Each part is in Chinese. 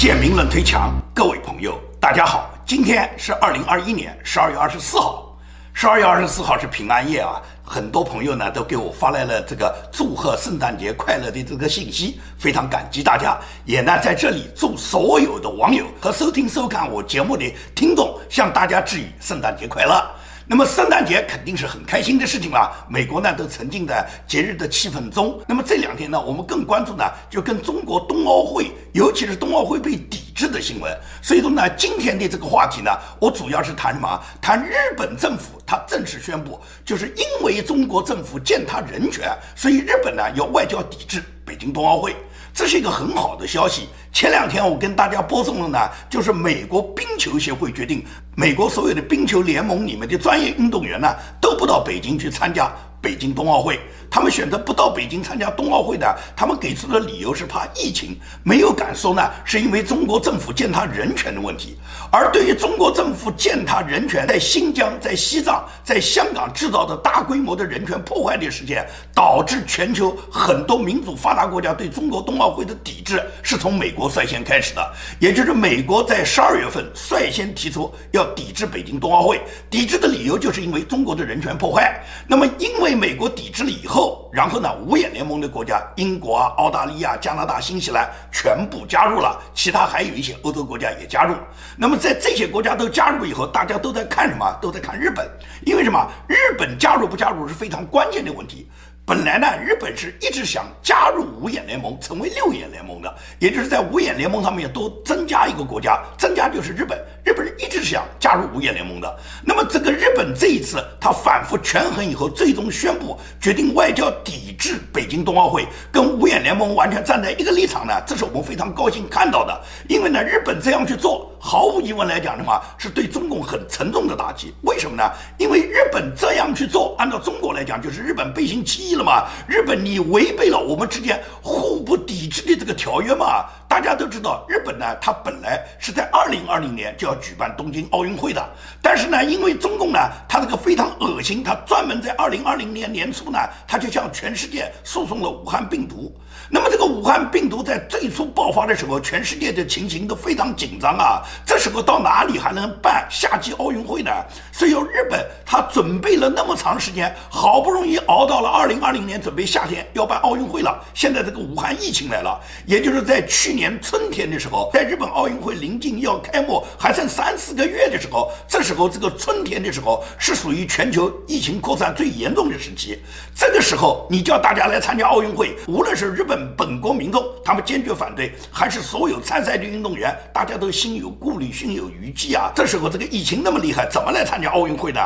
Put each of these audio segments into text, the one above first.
建明论推墙，各位朋友，大家好，今天是二零二一年十二月二十四号，十二月二十四号是平安夜啊，很多朋友呢都给我发来了这个祝贺圣诞节快乐的这个信息，非常感激大家，也呢在这里祝所有的网友和收听收看我节目的听众向大家致以圣诞节快乐。那么圣诞节肯定是很开心的事情了，美国呢都沉浸在节日的气氛中。那么这两天呢，我们更关注呢，就跟中国冬奥会，尤其是冬奥会被抵制的新闻。所以说呢，今天的这个话题呢，我主要是谈什么？谈日本政府，他正式宣布，就是因为中国政府践踏人权，所以日本呢要外交抵制北京冬奥会。这是一个很好的消息。前两天我跟大家播送了呢，就是美国冰球协会决定，美国所有的冰球联盟里面的专业运动员呢，都不到北京去参加北京冬奥会。他们选择不到北京参加冬奥会的，他们给出的理由是怕疫情，没有敢说呢，是因为中国政府践踏人权的问题。而对于中国政府践踏人权，在新疆、在西藏、在香港制造的大规模的人权破坏的事件，导致全球很多民主发达国家对中国冬奥会的抵制，是从美国率先开始的。也就是美国在十二月份率先提出要抵制北京冬奥会，抵制的理由就是因为中国的人权破坏。那么，因为美国抵制了以后，然后呢？五眼联盟的国家，英国啊、澳大利亚、加拿大、新西兰全部加入了，其他还有一些欧洲国家也加入。那么在这些国家都加入以后，大家都在看什么？都在看日本，因为什么？日本加入不加入是非常关键的问题。本来呢，日本是一直想加入五眼联盟，成为六眼联盟的，也就是在五眼联盟上面多增加一个国家，增加就是日本。日本人一直想加入五眼联盟的。那么这个日本这一次他反复权衡以后，最终宣布决定外交抵制北京冬奥会，跟五眼联盟完全站在一个立场呢，这是我们非常高兴看到的。因为呢，日本这样去做，毫无疑问来讲的话，是对中共很沉重的打击。为什么呢？因为日本这样去做，按照中国来讲，就是日本背信弃义了。嘛，日本你违背了我们之间互不抵制的这个条约嘛？大家都知道，日本呢，它本来是在二零二零年就要举办东京奥运会的，但是呢，因为中共呢，它这个非常恶心，它专门在二零二零年年初呢，它就向全世界诉讼了武汉病毒。那么这个武汉病毒在最初爆发的时候，全世界的情形都非常紧张啊。这时候到哪里还能办夏季奥运会呢？所以日本他准备了那么长时间，好不容易熬到了二零二零年，准备夏天要办奥运会了。现在这个武汉疫情来了，也就是在去年年春天的时候，在日本奥运会临近要开幕，还剩三四个月的时候，这时候这个春天的时候是属于全球疫情扩散最严重的时期。这个时候你叫大家来参加奥运会，无论是日本。本国民众他们坚决反对，还是所有参赛的运动员，大家都心有顾虑，心有余悸啊。这时候这个疫情那么厉害，怎么来参加奥运会呢？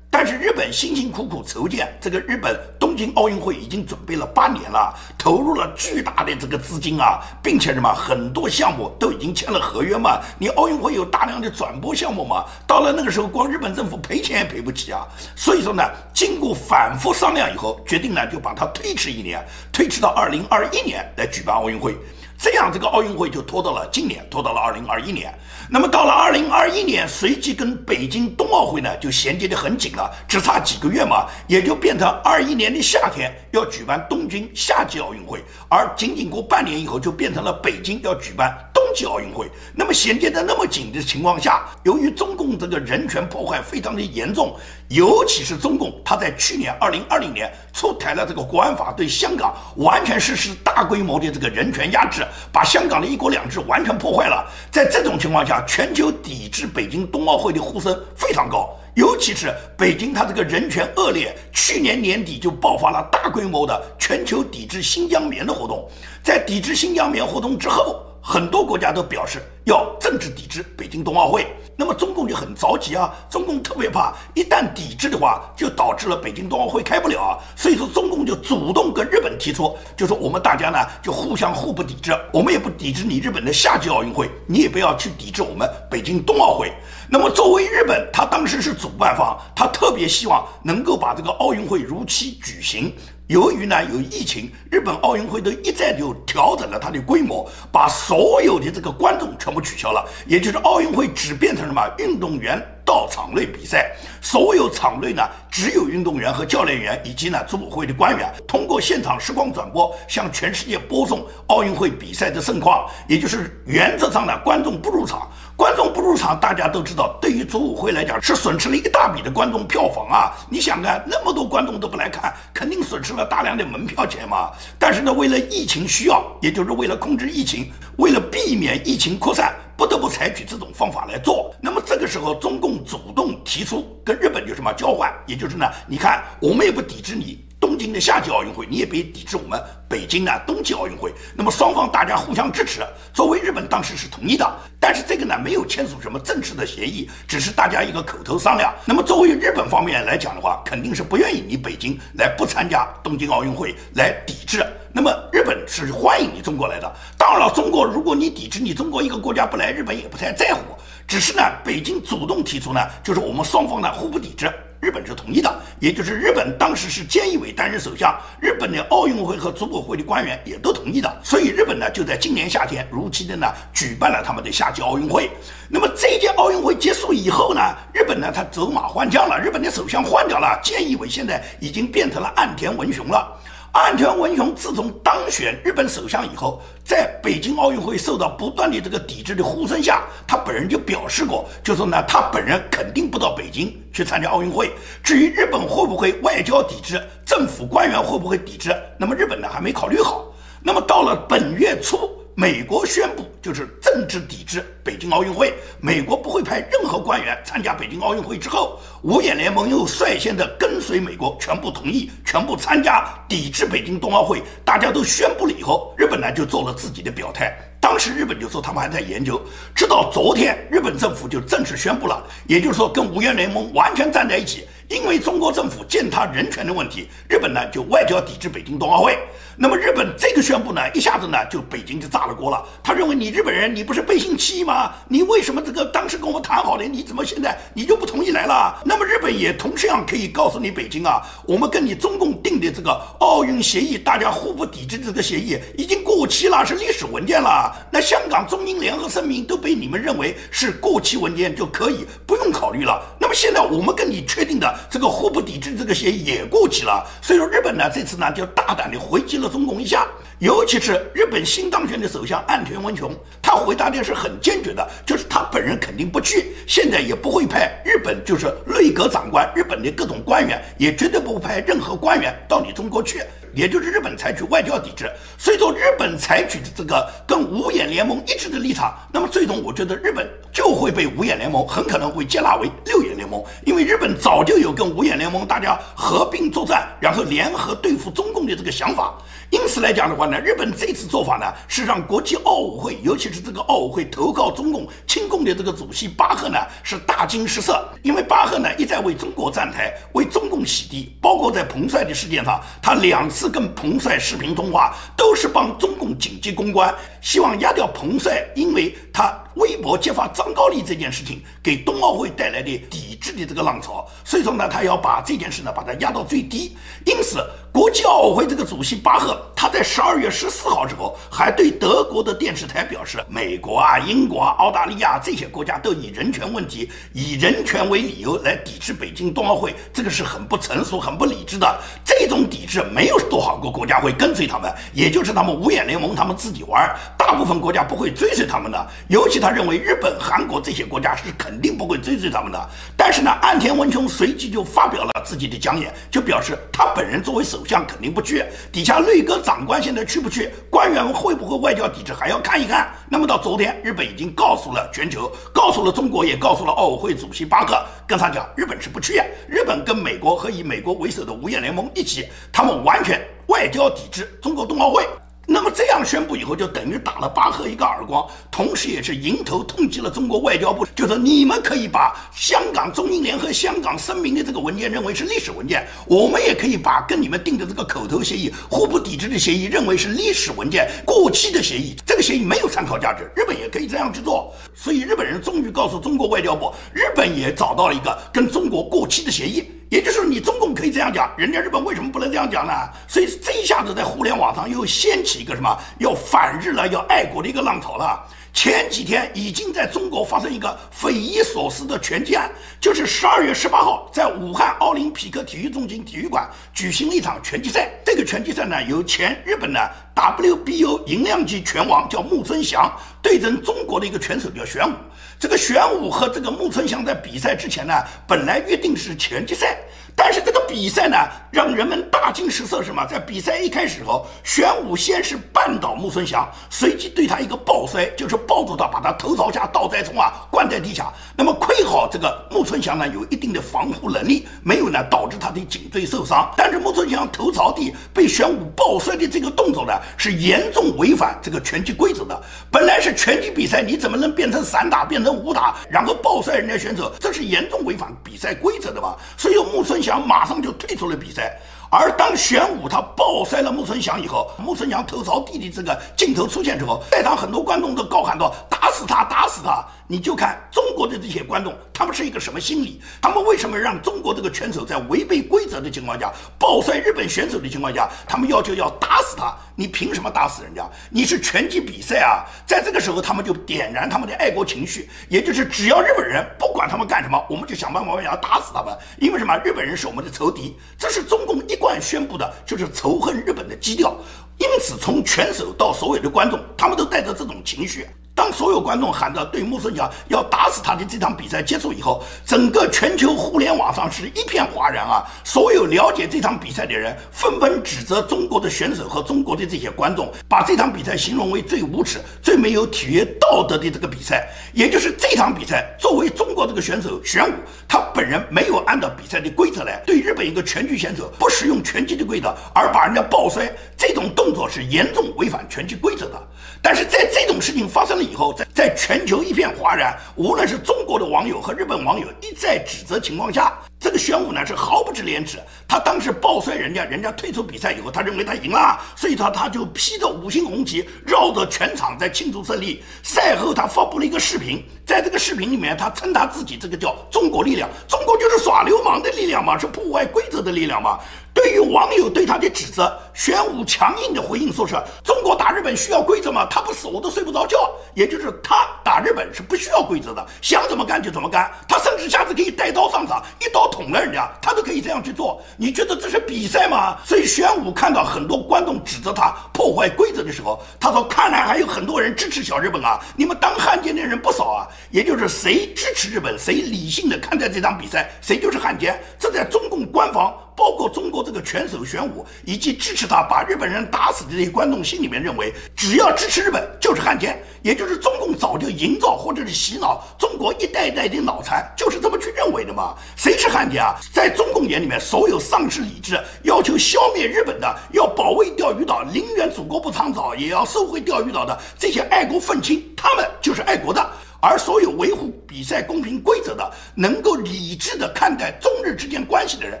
但是日本辛辛苦苦筹建这个日本东京奥运会已经准备了八年了，投入了巨大的这个资金啊，并且什么很多项目都已经签了合约嘛。你奥运会有大量的转播项目嘛，到了那个时候，光日本政府赔钱也赔不起啊。所以说呢，经过反复商量以后，决定呢就把它推迟一年，推迟到二零二一年来举办奥运会。这样，这个奥运会就拖到了今年，拖到了二零二一年。那么到了二零二一年，随即跟北京冬奥会呢就衔接的很紧了，只差几个月嘛，也就变成二一年的夏天要举办东京夏季奥运会，而仅仅过半年以后就变成了北京要举办冬。季奥运会，那么衔接的那么紧的情况下，由于中共这个人权破坏非常的严重，尤其是中共，他在去年二零二零年出台了这个国安法，对香港完全实施大规模的这个人权压制，把香港的一国两制完全破坏了。在这种情况下，全球抵制北京冬奥会的呼声非常高，尤其是北京，它这个人权恶劣，去年年底就爆发了大规模的全球抵制新疆棉的活动，在抵制新疆棉活动之后。很多国家都表示要政治抵制北京冬奥会，那么中共就很着急啊！中共特别怕，一旦抵制的话，就导致了北京冬奥会开不了啊！所以说，中共就主动跟日本提出，就说我们大家呢就互相互不抵制，我们也不抵制你日本的夏季奥运会，你也不要去抵制我们北京冬奥会。那么作为日本，他当时是主办方，他特别希望能够把这个奥运会如期举行。由于呢有疫情，日本奥运会都一再就调整了它的规模，把所有的这个观众全部取消了，也就是奥运会只变成什么运动员到场内比赛。所有场内呢，只有运动员和教练员以及呢组委会的官员，通过现场实况转播向全世界播送奥运会比赛的盛况。也就是原则上呢，观众不入场。观众不入场，大家都知道，对于组委会来讲是损失了一大笔的观众票房啊！你想看那么多观众都不来看，肯定损失了大量的门票钱嘛。但是呢，为了疫情需要，也就是为了控制疫情，为了避免疫情扩散，不得不采取这种方法来做。那么这个时候，中共主动提出跟日本有什么交换，也就是呢，你看我们也不抵制你。东京的夏季奥运会，你也别抵制我们北京的冬季奥运会。那么双方大家互相支持。作为日本当时是同意的，但是这个呢没有签署什么正式的协议，只是大家一个口头商量。那么作为日本方面来讲的话，肯定是不愿意你北京来不参加东京奥运会来抵制。那么日本是欢迎你中国来的。当然了，中国如果你抵制，你中国一个国家不来，日本也不太在乎。只是呢，北京主动提出呢，就是我们双方呢互不抵制。日本是同意的，也就是日本当时是菅义伟担任首相，日本的奥运会和组委会的官员也都同意的，所以日本呢就在今年夏天如期的呢举办了他们的夏季奥运会。那么这届奥运会结束以后呢，日本呢他走马换将了，日本的首相换掉了，菅义伟现在已经变成了岸田文雄了。岸田文雄自从当选日本首相以后，在北京奥运会受到不断的这个抵制的呼声下，他本人就表示过，就说呢，他本人肯定不到北京去参加奥运会。至于日本会不会外交抵制，政府官员会不会抵制，那么日本呢还没考虑好。那么到了本月初。美国宣布就是政治抵制北京奥运会，美国不会派任何官员参加北京奥运会。之后，五眼联盟又率先的跟随美国，全部同意，全部参加抵制北京冬奥会。大家都宣布了以后，日本呢就做了自己的表态。当时日本就说他们还在研究，直到昨天，日本政府就正式宣布了，也就是说跟五眼联盟完全站在一起。因为中国政府践踏人权的问题，日本呢就外交抵制北京冬奥会。那么日本这个宣布呢，一下子呢就北京就炸了锅了。他认为你日本人你不是背信弃义吗？你为什么这个当时跟我谈好的，你怎么现在你就不同意来了？那么日本也同样可以告诉你北京啊，我们跟你中共定的这个奥运协议，大家互不抵制这个协议已经过期了，是历史文件了。那香港中英联合声明都被你们认为是过期文件，就可以不用考虑了。现在我们跟你确定的。这个互不抵制这个协议也过期了，所以说日本呢这次呢就大胆的回击了中共一下，尤其是日本新当选的首相岸田文雄，他回答的是很坚决的，就是他本人肯定不去，现在也不会派日本就是内阁长官、日本的各种官员，也绝对不会派任何官员到你中国去。也就是日本采取外交抵制，所以说日本采取的这个跟五眼联盟一致的立场，那么最终我觉得日本就会被五眼联盟很可能会接纳为六眼联盟，联盟因为日本早就有跟五眼联盟大家合并作战，然后联合对付中共的这个想法。因此来讲的话呢，日本这次做法呢，是让国际奥委会，尤其是这个奥委会投靠中共亲共的这个主席巴赫呢，是大惊失色。因为巴赫呢一再为中国站台，为中共洗地，包括在彭帅的事件上，他两次跟彭帅视频通话，都是帮中共紧急公关，希望压掉彭帅，因为他。微博揭发张高丽这件事情给冬奥会带来的抵制的这个浪潮，所以说呢，他要把这件事呢把它压到最低。因此，国际奥委会这个主席巴赫他在十二月十四号之后，还对德国的电视台表示，美国啊、英国啊、澳大利亚这些国家都以人权问题、以人权为理由来抵制北京冬奥会，这个是很不成熟、很不理智的。这种抵制没有多少个国家会跟随他们，也就是他们五眼联盟他们自己玩，大部分国家不会追随他们的，尤其。他认为日本、韩国这些国家是肯定不会追随他们的，但是呢，岸田文雄随即就发表了自己的讲演，就表示他本人作为首相肯定不去，底下内阁长官现在去不去，官员会不会外交抵制还要看一看。那么到昨天，日本已经告诉了全球，告诉了中国，也告诉了奥委会主席巴克，跟他讲，日本是不去，日本跟美国和以美国为首的五眼联盟一起，他们完全外交抵制中国冬奥会。那么这样宣布以后，就等于打了巴赫一个耳光，同时也是迎头痛击了中国外交部。就是你们可以把香港中英联合香港声明的这个文件认为是历史文件，我们也可以把跟你们定的这个口头协议、互不抵制的协议认为是历史文件、过期的协议。这个协议没有参考价值，日本也可以这样去做。所以日本人终于告诉中国外交部，日本也找到了一个跟中国过期的协议。也就是你中共可以这样讲，人家日本为什么不能这样讲呢？所以这一下子在互联网上又掀起一个什么要反日了、要爱国的一个浪潮了。前几天已经在中国发生一个匪夷所思的拳击案，就是十二月十八号在武汉奥林匹克体育中心体育馆举行了一场拳击赛。这个拳击赛呢，由前日本的 WBO 银量级拳王叫木村翔对阵中国的一个拳手叫玄武。这个玄武和这个木村翔在比赛之前呢，本来约定是拳击赛。但是这个比赛呢，让人们大惊失色，什么？在比赛一开始后，玄武先是绊倒木村翔，随即对他一个抱摔，就是抱住他，把他头朝下倒栽葱啊，灌在地下。那么亏好这个木村翔呢，有一定的防护能力，没有呢导致他的颈椎受伤。但是木村翔头朝地被玄武抱摔的这个动作呢，是严重违反这个拳击规则的。本来是拳击比赛，你怎么能变成散打，变成武打，然后暴摔人家选手？这是严重违反比赛规则的吧？所以木村。翔马上就退出了比赛，而当玄武他暴摔了木村翔以后，木村翔头朝地的这个镜头出现之后，在场很多观众都高喊道：“打死他，打死他！”你就看中国的这些观众，他们是一个什么心理？他们为什么让中国这个拳手在违背规则的情况下暴摔日本选手的情况下，他们要求要打死他？你凭什么打死人家？你是拳击比赛啊！在这个时候，他们就点燃他们的爱国情绪，也就是只要日本人不管他们干什么，我们就想办法要打死他们。因为什么？日本人是我们的仇敌，这是中共一贯宣布的，就是仇恨日本的基调。因此，从拳手到所有的观众，他们都带着这种情绪。当所有观众喊着对木村翔要打死他的这场比赛结束以后，整个全球互联网上是一片哗然啊！所有了解这场比赛的人纷纷指责中国的选手和中国的这些观众，把这场比赛形容为最无耻、最没有体育道德的这个比赛。也就是这场比赛，作为中国这个选手玄武，他本人没有按照比赛的规则来对日本一个拳击选手不使用拳击的规则，而把人家抱摔，这种动作是严重违反拳击规则的。但是在这种事情发生以后在在全球一片哗然，无论是中国的网友和日本网友一再指责情况下，这个玄武呢是毫不知廉耻。他当时抱摔人家，人家退出比赛以后，他认为他赢了，所以他他就披着五星红旗绕着全场在庆祝胜利。赛后他发布了一个视频，在这个视频里面，他称他自己这个叫中国力量，中国就是耍流氓的力量嘛，是破坏规则的力量嘛。对于网友对他的指责，玄武强硬的回应说：“是中国打日本需要规则吗？他不死我都睡不着觉。也就是他打日本是不需要规则的，想怎么干就怎么干。他甚至下次可以带刀上场，一刀捅了人家，他都可以这样去做。你觉得这是比赛吗？所以玄武看到很多观众指责他破坏规则的时候，他说：看来还有很多人支持小日本啊！你们当汉奸的人不少啊！也就是谁支持日本，谁理性的看待这场比赛，谁就是汉奸。这在中共官方。”包括中国这个拳手玄武，以及支持他把日本人打死的这些观众心里面认为，只要支持日本就是汉奸，也就是中共早就营造或者是洗脑中国一代代的脑残，就是这么去认为的嘛？谁是汉奸啊？在中共眼里面，所有丧失理智、要求消灭日本的、要保卫钓鱼岛、宁愿祖国不长早也要收回钓鱼岛的这些爱国愤青，他们就是爱国的。而所有维护比赛公平规则的、能够理智的看待中日之间关系的人，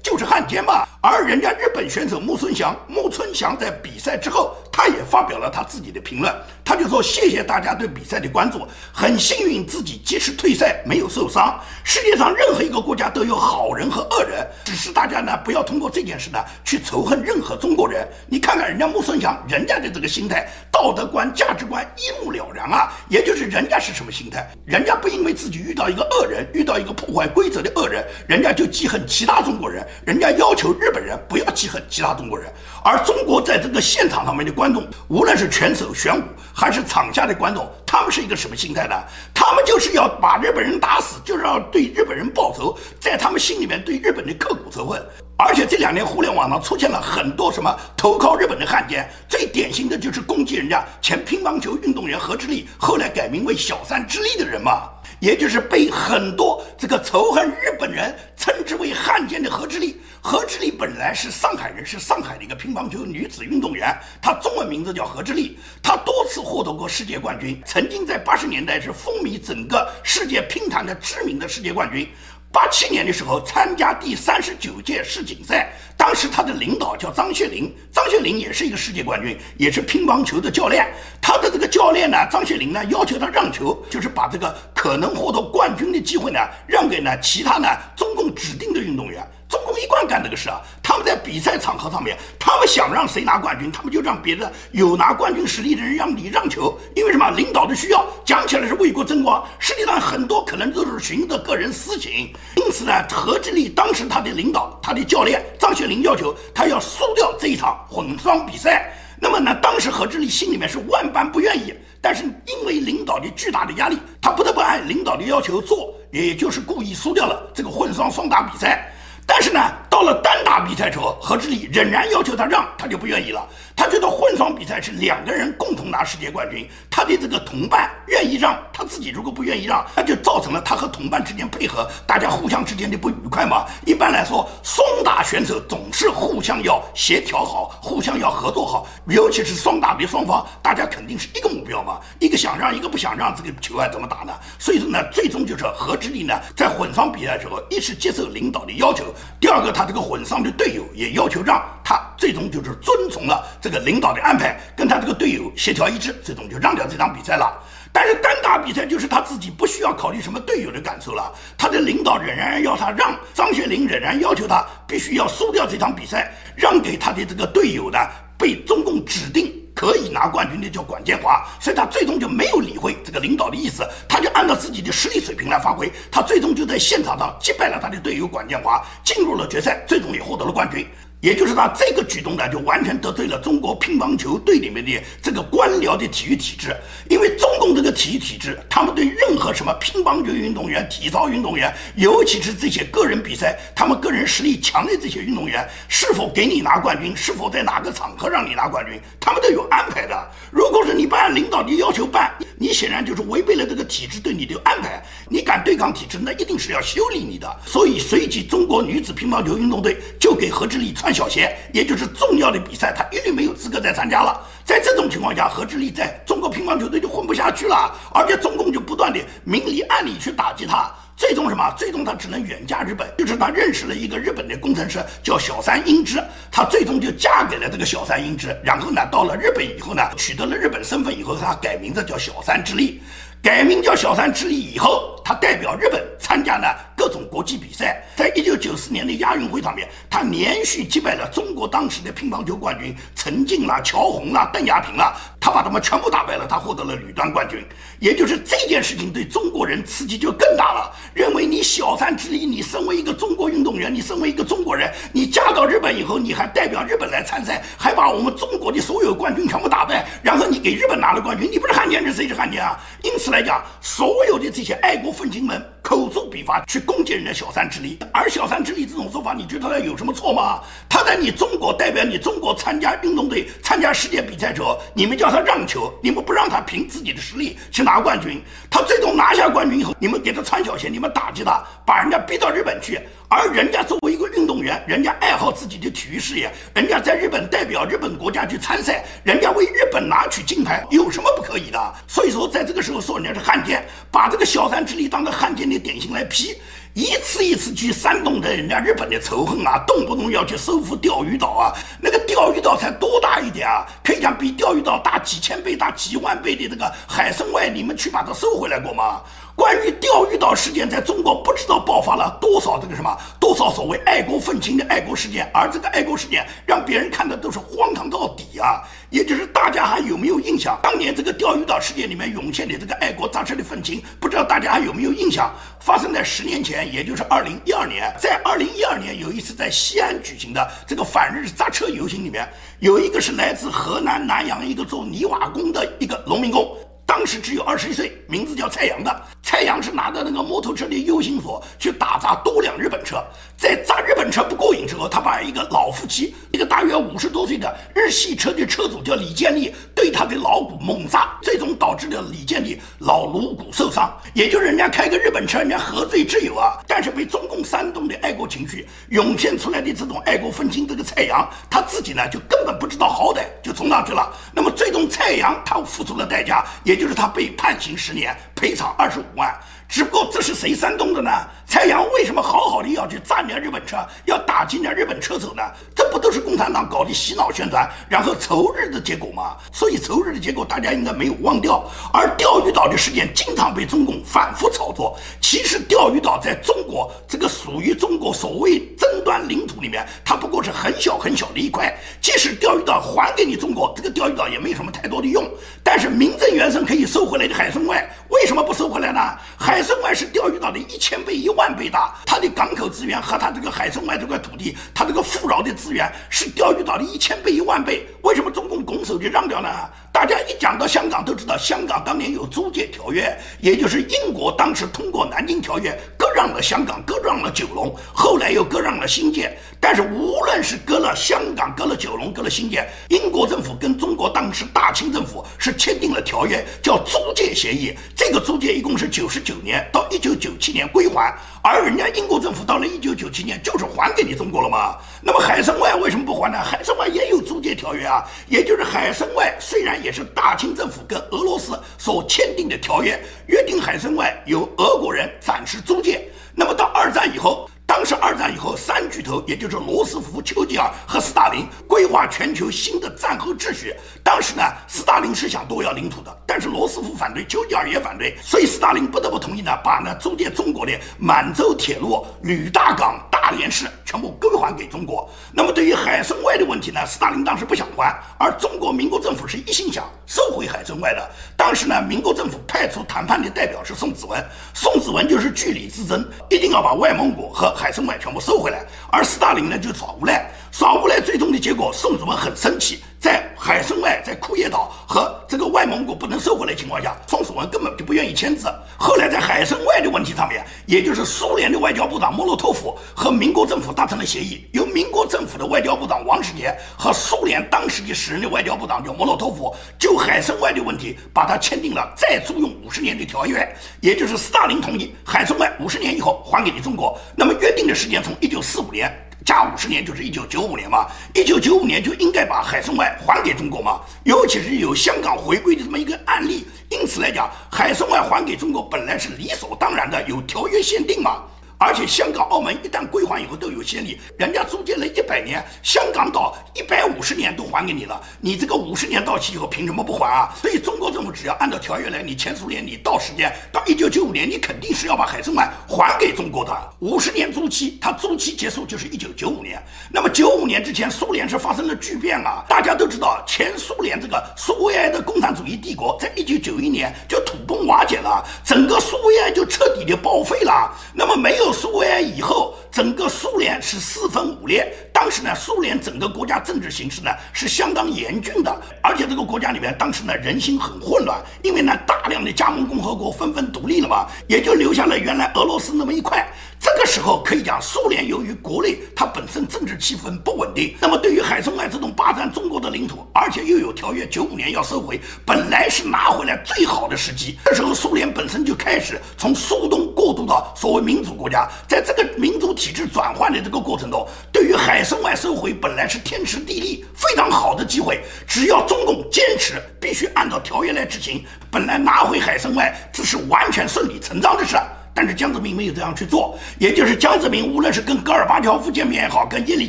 就是汉奸嘛。而人家日本选手木村翔，木村翔在比赛之后，他也发表了他自己的评论，他就说：“谢谢大家对比赛的关注，很幸运自己及时退赛，没有受伤。世界上任何一个国家都有好人和恶人，是大家呢不要通过这件事呢去仇恨任何中国人。你看看人家木村翔，人家的这个心态、道德观、价值观一目了然啊，也就是人家是什么心态。”人家不因为自己遇到一个恶人，遇到一个破坏规则的恶人，人家就记恨其他中国人，人家要求日本人不要记恨其他中国人。而中国在这个现场上面的观众，无论是拳手玄武，还是场下的观众，他们是一个什么心态呢？他们就是要把日本人打死，就是要对日本人报仇，在他们心里面对日本的刻骨仇恨。而且这两年互联网上出现了很多什么投靠日本的汉奸，最典型的就是攻击人家前乒乓球运动员何志立，后来改名为小三之力的人嘛，也就是被很多这个仇恨日本人称之为汉奸的何志立。何志立本来是上海人，是上海的一个乒乓球女子运动员，她中文名字叫何志立，她多次获得过世界冠军，曾经在八十年代是风靡整个世界乒坛的知名的世界冠军。八七年的时候参加第三十九届世锦赛，当时他的领导叫张雪林，张雪林也是一个世界冠军，也是乒乓球的教练。他的这个教练呢，张雪林呢要求他让球，就是把这个可能获得冠军的机会呢让给呢其他呢中共指定的运动员。中共一贯干这个事啊，他们在比赛场合上面，他们想让谁拿冠军，他们就让别的有拿冠军实力的人让你让球，因为什么？领导的需要，讲起来是为国争光，实际上很多可能都是寻着个人私情。因此呢，何志立当时他的领导，他的教练张学林要求他要输掉这一场混双比赛。那么呢，当时何志立心里面是万般不愿意，但是因为领导的巨大的压力，他不得不按领导的要求做，也就是故意输掉了这个混双双打比赛。但是呢，到了单打比赛时候，何志立仍然要求他让，他就不愿意了。他觉得混双比赛是两个人共同拿世界冠军，他的这个同伴愿意让，他自己如果不愿意让，那就造成了他和同伴之间配合，大家互相之间的不愉快嘛。一般来说，双打选手总是互相要协调好，互相要合作好，尤其是双打比双方，大家肯定是一个目标嘛，一个想让，一个不想让，这个球还怎么打呢？所以说呢，最终就是何志立呢，在混双比赛时候，一是接受领导的要求，第二个他这个混双的队友也要求让他，最终就是遵从了。这个领导的安排跟他这个队友协调一致，最终就让掉这场比赛了。但是单打比赛就是他自己不需要考虑什么队友的感受了，他的领导仍然要他让，张学林仍然要求他必须要输掉这场比赛，让给他的这个队友呢，被中共指定可以拿冠军的叫管建华，所以他最终就没有理会这个领导的意思，他就按照自己的实力水平来发挥，他最终就在现场上击败了他的队友管建华，进入了决赛，最终也获得了冠军。也就是他这个举动呢，就完全得罪了中国乒乓球队里面的这个官僚的体育体制。因为中共这个体育体制，他们对任何什么乒乓球运动员、体操运动员，尤其是这些个人比赛，他们个人实力强的这些运动员，是否给你拿冠军，是否在哪个场合让你拿冠军，他们都有安排的。如果是你不按领导的要求办，你显然就是违背了这个体制对你的安排。你敢对抗体制，那一定是要修理你的。所以，随即中国女子乒乓球运动队就给何志立穿。小协，也就是重要的比赛，他一律没有资格再参加了。在这种情况下，何志立在中国乒乓球队就混不下去了，而且中共就不断的明里暗里去打击他。最终什么？最终他只能远嫁日本。就是他认识了一个日本的工程师，叫小山英之，他最终就嫁给了这个小山英之。然后呢，到了日本以后呢，取得了日本身份以后，他改名字叫小山智利。改名叫小山智利以后，他代表日本参加呢各种国际比赛。在一九九四年的亚运会上面，他连续击败了中国当时的乒乓球冠军陈静啦、乔红啦、邓亚萍啦，他把他们全部打败了，他获得了女单冠军。也就是这件事情对中国人刺激就更大了，认为你小山智利，你身为一个中国运动员，你身为一个中国人，你嫁到日本以后，你还代表日本来参赛，还把我们中国的所有冠军全部打败，然后你给日本拿了冠军，你不是汉奸是谁是汉奸啊？因此来讲，所有的这些爱国愤青们口诛笔伐，去攻击人家小三之力。而小三之力这种说法，你觉得他有什么错吗？他在你中国代表你中国参加运动队、参加世界比赛者，你们叫他让球，你们不让他凭自己的实力去拿冠军。他最终拿下冠军以后，你们给他穿小鞋，你们打击他，把人家逼到日本去。而人家作为一个运动员，人家爱好自己的体育事业，人家在日本代表日本国家去参赛，人家为日本拿取金牌，有什么不可以的？所以说，在这个时候说人家是汉奸，把这个小三之力当个汉奸的典型来批，一次一次去煽动着人家日本的仇恨啊，动不动要去收复钓鱼岛啊，那个钓鱼岛才多大一点啊？可以讲比钓鱼岛大几千倍、大几万倍的这个海参崴，你们去把它收回来过吗？关于钓鱼岛事件，在中国不知道爆发了多少这个什么，多少所谓爱国愤青的爱国事件，而这个爱国事件让别人看的都是荒唐到底啊！也就是大家还有没有印象？当年这个钓鱼岛事件里面涌现的这个爱国扎车的愤青，不知道大家还有没有印象？发生在十年前，也就是二零一二年，在二零一二年有一次在西安举行的这个反日扎车游行里面，有一个是来自河南南阳一个做泥瓦工的一个农民工。当时只有二十一岁，名字叫蔡阳的。蔡阳是拿着那个摩托车的 U 型锁去打砸多辆日本车，在砸日本车不过瘾之后，他把一个老夫妻，一个大约五十多岁的日系车的车主叫李建立，对他的老骨猛砸，最终导致了李建立老颅骨受伤。也就是人家开个日本车，人家何罪之有啊？但是被中共煽动的爱国情绪涌现出来的这种爱国愤青，这个蔡阳他自己呢就根本不知道好歹，就冲上去了。那么最终蔡阳他付出了代价，也就是他被判刑十年，赔偿二十五万。只不过这是谁煽动的呢？蔡阳为什么好好的要去炸人家日本车，要打击人家日本车手呢？这不都是共产党搞的洗脑宣传，然后仇日的结果吗？所以仇日的结果大家应该没有忘掉。而钓鱼岛的事件经常被中共反复炒作。其实钓鱼岛在中国这个属于中国所谓争端领土里面，它不过是很小很小的一块。即使钓鱼岛还给你中国，这个钓鱼岛也没什么太多的用。但是名正言顺可以收回来的海参崴，为什么不收回来呢？海海参崴是钓鱼岛的一千倍一万倍大，它的港口资源和它这个海参崴这块土地，它这个富饶的资源是钓鱼岛的一千倍一万倍。为什么中共拱手就让掉呢？大家一讲到香港，都知道香港当年有租界条约，也就是英国当时通过南京条约割让了香港，割让了九龙，后来又割让了新界。但是无论是割了香港，割了九龙，割了新界，英国政府跟中国当时大清政府是签订了条约，叫租界协议。这个租界一共是九十九年到一九九七年归还，而人家英国政府到了一九九七年就是还给你中国了吗？那么海参崴为什么不还呢？海参崴也有租界条约啊，也就是海参崴虽然也是大清政府跟俄罗斯所签订的条约，约定海参崴由俄国人暂时租界。那么到二战以后。当时二战以后，三巨头也就是罗斯福、丘吉尔和斯大林规划全球新的战后秩序。当时呢，斯大林是想夺要领土的，但是罗斯福反对，丘吉尔也反对，所以斯大林不得不同意呢，把呢租借中国的满洲铁路、吕大港、大连市全部归还给中国。那么对于海参崴的问题呢，斯大林当时不想还，而中国民国政府是一心想收回海参崴的。当时呢，民国政府派出谈判的代表是宋子文，宋子文就是据理之争，一定要把外蒙古和海参崴全部收回来，而斯大林呢就耍无赖，耍无赖，最终的结果，宋子文很生气，在海参崴、在库页岛和这个外蒙古不能收回来情况下，宋子文根本就不愿意签字。后来在海参崴的问题上面，也就是苏联的外交部长莫洛托夫和民国政府达成了协议，由民国政府的外交部长王世杰和苏联当时的时任的外交部长叫莫洛托夫，就海参崴的问题，把它签订了再租用五十年的条约，也就是斯大林同意海参崴五十年以后还给你中国。那么约定的时间从一九四五年加五十年就是一九九五年嘛，一九九五年就应该把海参崴还给中国嘛，尤其是有香港回归的这么一个案例，因此来讲，海参崴还给中国本来是理所当然的，有条约限定嘛。而且香港、澳门一旦归还以后都有先例，人家租借了一百年，香港岛一百五十年都还给你了，你这个五十年到期以后凭什么不还啊？所以中国政府只要按照条约来，你前苏联你到时间到一九九五年，你肯定是要把海参崴还给中国的。五十年租期，它租期结束就是一九九五年。那么九五年之前，苏联是发生了巨变啊！大家都知道，前苏联这个苏维埃的共产主义帝国，在一九九一年就土崩瓦解了，整个苏维埃就彻底的报废了。那么没有。苏维埃以后，整个苏联是四分五裂。当时呢，苏联整个国家政治形势呢是相当严峻的，而且这个国家里面当时呢人心很混乱，因为呢大量的加盟共和国纷纷独立了嘛，也就留下了原来俄罗斯那么一块。这个时候可以讲，苏联由于国内它本身政治气氛不稳定，那么对于海参崴这种霸占中国的领土，而且又有条约九五年要收回，本来是拿回来最好的时机。这时候苏联本身就开始从苏东过渡到所谓民主国家，在这个民主体制转换的这个过程中，对于海参崴收回本来是天时地利非常好的机会，只要中共坚持必须按照条约来执行，本来拿回海参崴这是完全顺理成章的事。但是江泽民没有这样去做，也就是江泽民无论是跟戈尔巴乔夫见面也好，跟叶利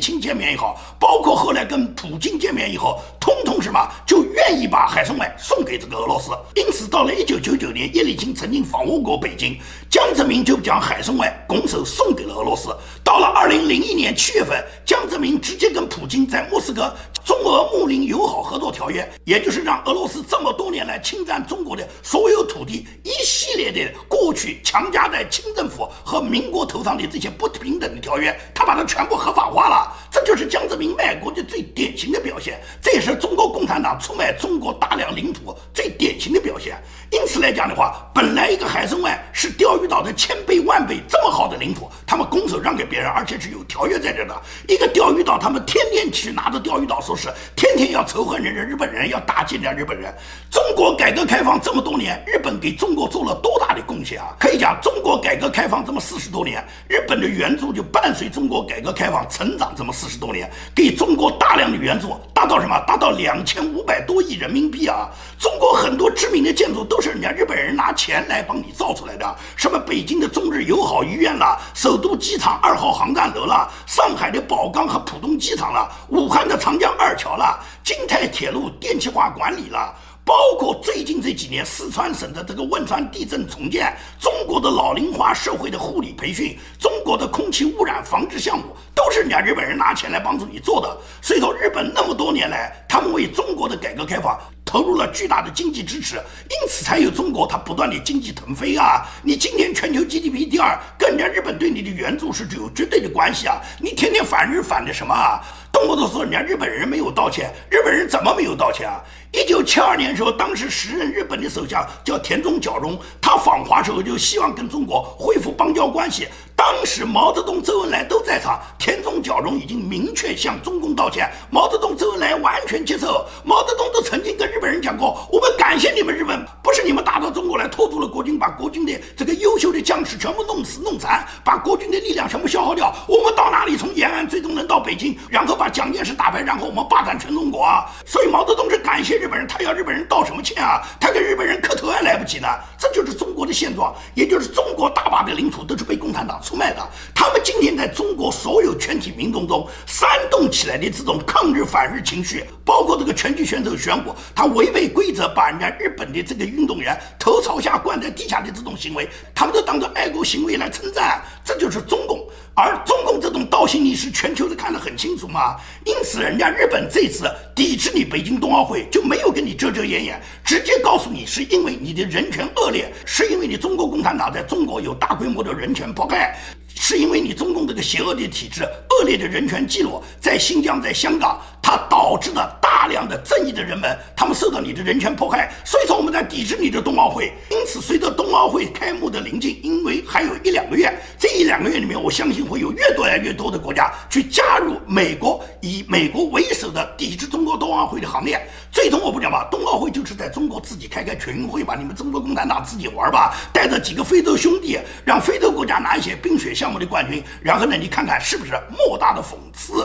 钦见面也好，包括后来跟普京见面以后，通通什么就愿意把海参崴送给这个俄罗斯。因此，到了一九九九年，叶利钦曾经访问过北京，江泽民就将海参崴拱手送给了俄罗斯。到了二零零一年七月份，江泽民直接跟普京在莫斯科。中俄睦邻友好合作条约，也就是让俄罗斯这么多年来侵占中国的所有土地，一系列的过去强加在清政府和民国头上的这些不平等的条约，他把它全部合法化了。这就是江泽民卖国的最典型的表现，这也是中国共产党出卖中国大量领土最典型的表现。因此来讲的话，本来一个海参崴是钓鱼岛的千倍万倍这么好的领土，他们拱手让给别人，而且是有条约在这的。一个钓鱼岛，他们天天去拿着钓鱼岛说。是天天要仇恨人家日本人，要打击人家日本人。中国改革开放这么多年，日本给中国做了多大的贡献啊？可以讲，中国改革开放这么四十多年，日本的援助就伴随中国改革开放成长这么四十多年，给中国大量的援助，达到什么？达到两千五百多亿人民币啊！中国很多知名的建筑都是人家日本人拿钱来帮你造出来的，什么北京的中日友好医院了，首都机场二号航站楼了，上海的宝钢和浦东机场了，武汉的长江二桥了，京泰铁路电气化管理了。包括最近这几年四川省的这个汶川地震重建，中国的老龄化社会的护理培训，中国的空气污染防治项目，都是人家日本人拿钱来帮助你做的。所以说，日本那么多年来，他们为中国的改革开放投入了巨大的经济支持，因此才有中国它不断的经济腾飞啊！你今年全球 GDP 第二，跟人家日本对你的援助是具有绝对的关系啊！你天天反日反的什么啊？动不动说人家日本人没有道歉，日本人怎么没有道歉啊？一九七二年的时候，当时时任日本的首相叫田中角荣，他访华时候就希望跟中国恢复邦交关系。当时毛泽东、周恩来都在场，田中角荣已经明确向中共道歉，毛泽东、周恩来完全接受。毛泽东都曾经跟日本人讲过：“我们感谢你们日本，不是你们打到中国来，拖住了国军，把国军的这个优秀的将士全部弄死弄残，把国军的力量全部消耗掉。我们到哪里，从延安最终能到北京，然后把蒋介石打败，然后我们霸占全中国啊！所以毛泽东是感谢。”日本人他要日本人道什么歉啊？他给日本人磕头还来不及呢。这就是中国的现状，也就是中国大把的领土都是被共产党出卖的。他们今天在中国所有全体民众中煽动起来的这种抗日反日情绪，包括这个拳击选手玄武，他违背规则把人家日本的这个运动员头朝下灌在地下的这种行为，他们都当做爱国行为来称赞。这就是中共，而中共这种倒行逆施，全球都看得很清楚嘛。因此，人家日本这次抵制你北京冬奥会就。没有跟你遮遮掩掩，直接告诉你是因为你的人权恶劣，是因为你中国共产党在中国有大规模的人权迫害，是因为你中共这个邪恶的体制、恶劣的人权记录，在新疆、在香港，它导致的大量的正义的人们，他们受到你的人权迫害，所以说我们在抵制你的冬奥会。因此，随着冬奥会开幕的临近，因为还有一两个月，这一两个月里面，我相信会有越多越多的国家去加入美国以美国为首的抵制中国冬奥会的行列。最终我不讲吧，冬奥会就是在中国自己开开全运会吧，你们中国共产党自己玩吧，带着几个非洲兄弟，让非洲国家拿一些冰雪项目的冠军，然后呢，你看看是不是莫大的讽刺？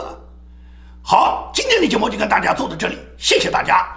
好，今天的节目就跟大家做到这里，谢谢大家。